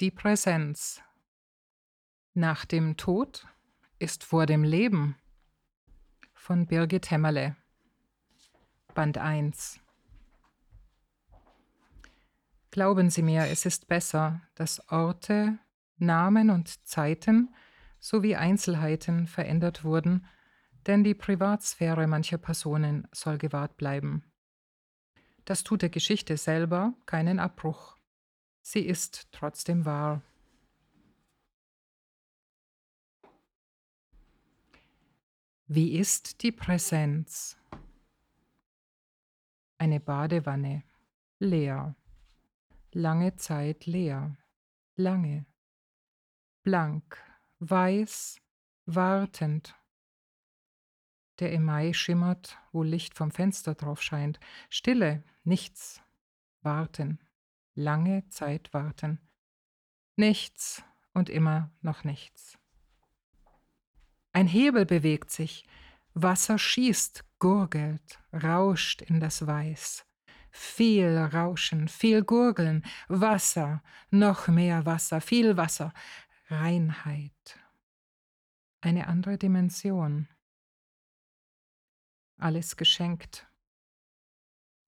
Die Präsenz. Nach dem Tod ist vor dem Leben. Von Birgit Hämmerle. Band 1. Glauben Sie mir, es ist besser, dass Orte, Namen und Zeiten sowie Einzelheiten verändert wurden, denn die Privatsphäre mancher Personen soll gewahrt bleiben. Das tut der Geschichte selber keinen Abbruch. Sie ist trotzdem wahr. Wie ist die Präsenz? Eine Badewanne, leer. Lange Zeit leer. Lange. Blank, weiß, wartend. Der Emai schimmert, wo Licht vom Fenster drauf scheint. Stille, nichts. Warten lange Zeit warten. Nichts und immer noch nichts. Ein Hebel bewegt sich, Wasser schießt, gurgelt, rauscht in das Weiß. Viel Rauschen, viel Gurgeln, Wasser, noch mehr Wasser, viel Wasser, Reinheit. Eine andere Dimension. Alles geschenkt.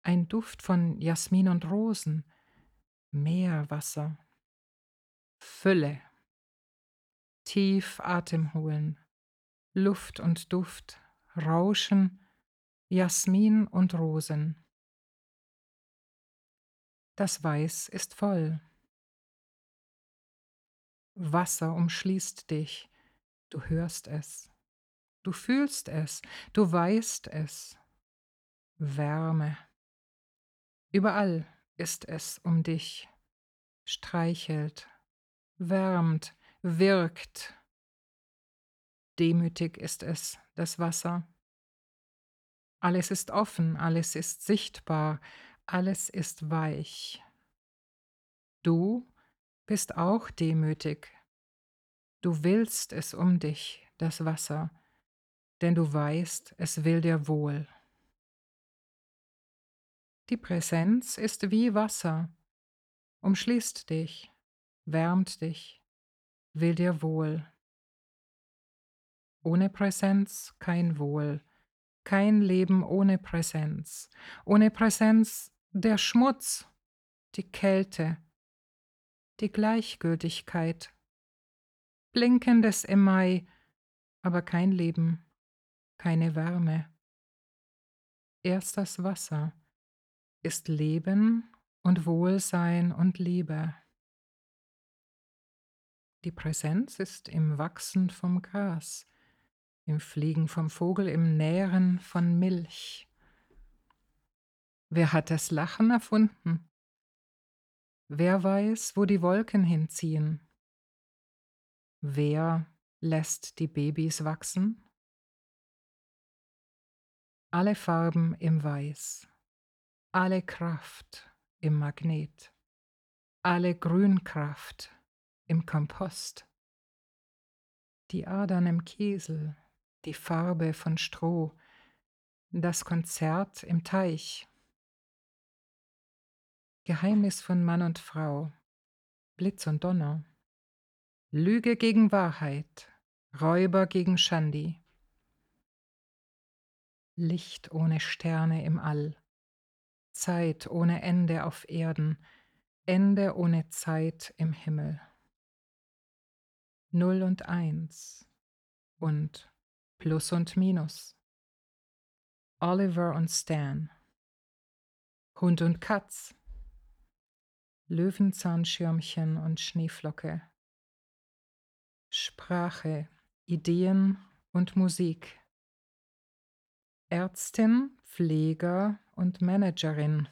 Ein Duft von Jasmin und Rosen, Meerwasser. Fülle. Tief Atem holen. Luft und Duft, Rauschen, Jasmin und Rosen. Das Weiß ist voll. Wasser umschließt dich, du hörst es, du fühlst es, du weißt es. Wärme. Überall ist es um dich, streichelt, wärmt, wirkt. Demütig ist es, das Wasser. Alles ist offen, alles ist sichtbar, alles ist weich. Du bist auch demütig. Du willst es um dich, das Wasser, denn du weißt, es will dir wohl. Die Präsenz ist wie Wasser, umschließt dich, wärmt dich, will dir wohl. Ohne Präsenz kein Wohl, kein Leben ohne Präsenz, ohne Präsenz der Schmutz, die Kälte, die Gleichgültigkeit, blinkendes Emai, aber kein Leben, keine Wärme. Erst das Wasser, ist Leben und Wohlsein und Liebe. Die Präsenz ist im Wachsen vom Gras, im Fliegen vom Vogel, im Nähren von Milch. Wer hat das Lachen erfunden? Wer weiß, wo die Wolken hinziehen? Wer lässt die Babys wachsen? Alle Farben im Weiß alle Kraft im Magnet, alle Grünkraft im Kompost, die Adern im Kiesel, die Farbe von Stroh, das Konzert im Teich. Geheimnis von Mann und Frau, Blitz und Donner, Lüge gegen Wahrheit, Räuber gegen Schandi, Licht ohne Sterne im All, Zeit ohne Ende auf Erden, Ende ohne Zeit im Himmel. Null und Eins und Plus und Minus. Oliver und Stan. Hund und Katz. Löwenzahnschirmchen und Schneeflocke. Sprache, Ideen und Musik. Ärztin, Pfleger und Managerin,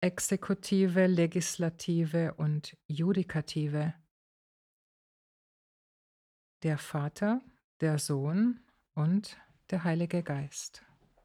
Exekutive, Legislative und Judikative. Der Vater, der Sohn und der Heilige Geist.